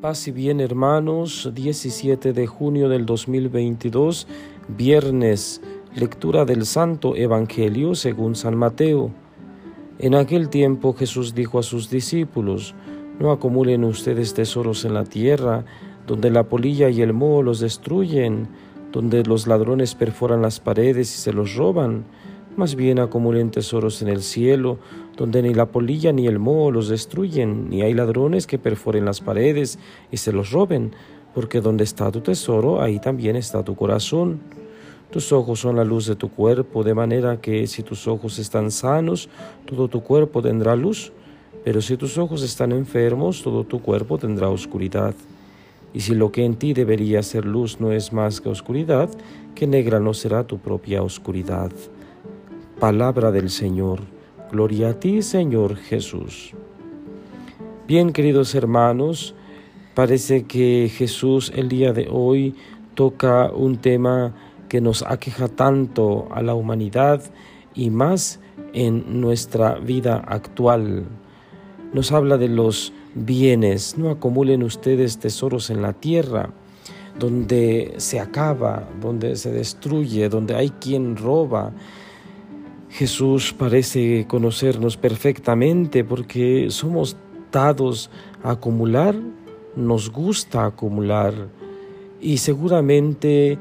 Paz y bien hermanos, 17 de junio del 2022, viernes, lectura del Santo Evangelio según San Mateo. En aquel tiempo Jesús dijo a sus discípulos, no acumulen ustedes tesoros en la tierra, donde la polilla y el moho los destruyen, donde los ladrones perforan las paredes y se los roban más bien acumulen tesoros en el cielo, donde ni la polilla ni el moho los destruyen, ni hay ladrones que perforen las paredes y se los roben, porque donde está tu tesoro, ahí también está tu corazón. Tus ojos son la luz de tu cuerpo, de manera que si tus ojos están sanos, todo tu cuerpo tendrá luz, pero si tus ojos están enfermos, todo tu cuerpo tendrá oscuridad. Y si lo que en ti debería ser luz no es más que oscuridad, que negra no será tu propia oscuridad. Palabra del Señor. Gloria a ti, Señor Jesús. Bien, queridos hermanos, parece que Jesús el día de hoy toca un tema que nos aqueja tanto a la humanidad y más en nuestra vida actual. Nos habla de los bienes, no acumulen ustedes tesoros en la tierra, donde se acaba, donde se destruye, donde hay quien roba, Jesús parece conocernos perfectamente porque somos dados a acumular, nos gusta acumular y seguramente eh,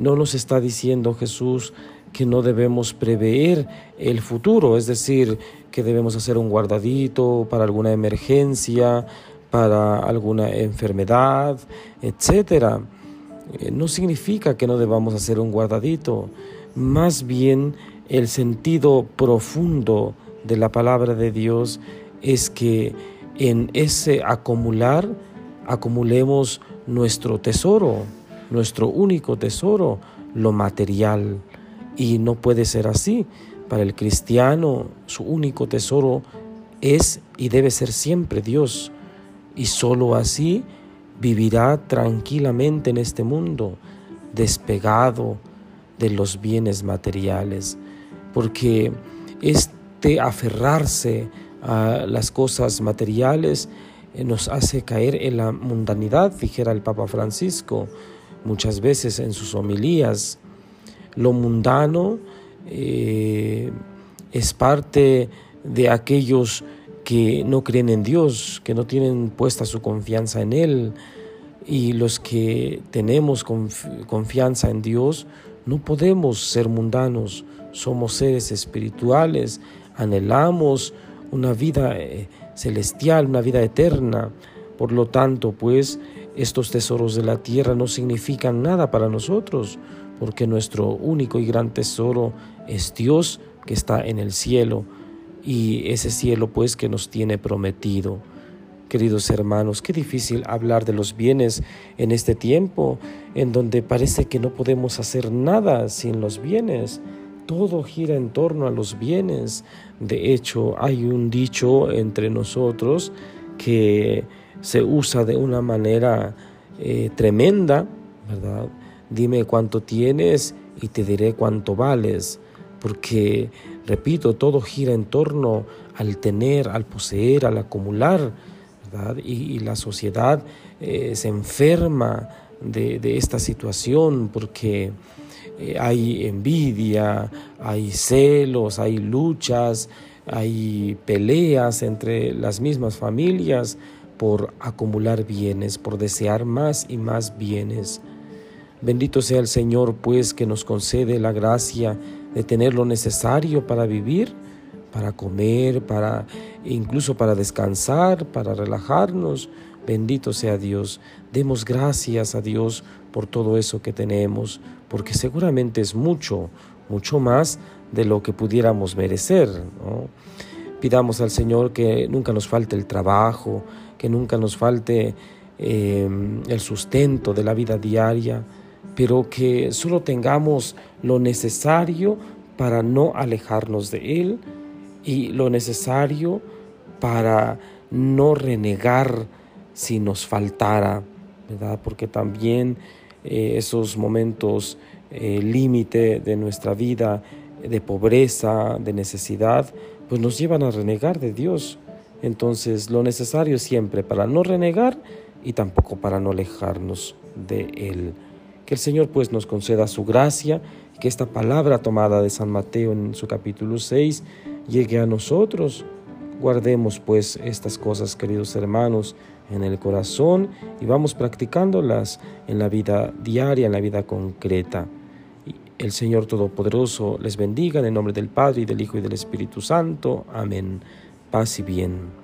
no nos está diciendo Jesús que no debemos prever el futuro, es decir, que debemos hacer un guardadito para alguna emergencia, para alguna enfermedad, etc. Eh, no significa que no debamos hacer un guardadito, más bien el sentido profundo de la palabra de Dios es que en ese acumular acumulemos nuestro tesoro, nuestro único tesoro, lo material. Y no puede ser así. Para el cristiano su único tesoro es y debe ser siempre Dios. Y sólo así vivirá tranquilamente en este mundo, despegado de los bienes materiales porque este aferrarse a las cosas materiales eh, nos hace caer en la mundanidad, dijera el Papa Francisco muchas veces en sus homilías. Lo mundano eh, es parte de aquellos que no creen en Dios, que no tienen puesta su confianza en Él. Y los que tenemos confianza en Dios, no podemos ser mundanos, somos seres espirituales, anhelamos una vida eh, celestial, una vida eterna. Por lo tanto, pues, estos tesoros de la tierra no significan nada para nosotros, porque nuestro único y gran tesoro es Dios que está en el cielo, y ese cielo, pues, que nos tiene prometido. Queridos hermanos, qué difícil hablar de los bienes en este tiempo, en donde parece que no podemos hacer nada sin los bienes. Todo gira en torno a los bienes. De hecho, hay un dicho entre nosotros que se usa de una manera eh, tremenda, ¿verdad? Dime cuánto tienes y te diré cuánto vales, porque, repito, todo gira en torno al tener, al poseer, al acumular y, la sociedad eh, se enferma de, esta situación porque eh, hay envidia, hay celos, hay luchas, hay peleas entre las mismas familias por acumular bienes, por desear más y más bienes. Bendito sea el Señor, pues, que nos concede la gracia de tener lo necesario para vivir para comer, para incluso para descansar, para relajarnos. Bendito sea Dios. Demos gracias a Dios por todo eso que tenemos, porque seguramente es mucho, mucho más de lo que pudiéramos merecer. Pidamos al Señor que nunca nos falte el trabajo, que nunca nos falte eh, el sustento de la vida diaria, pero que solo tengamos lo necesario para no alejarnos de Él y lo necesario para no renegar si nos faltara, ¿verdad? Porque también eh, esos momentos eh, límite de nuestra vida, de pobreza, de necesidad, pues nos llevan a renegar de Dios. Entonces, lo necesario siempre para no renegar y tampoco para no alejarnos de Él. Que el Señor pues nos conceda su gracia, que esta palabra tomada de San Mateo en su capítulo 6 llegue a nosotros. Guardemos pues estas cosas, queridos hermanos, en el corazón y vamos practicándolas en la vida diaria, en la vida concreta. El Señor Todopoderoso les bendiga en el nombre del Padre y del Hijo y del Espíritu Santo. Amén. Paz y bien.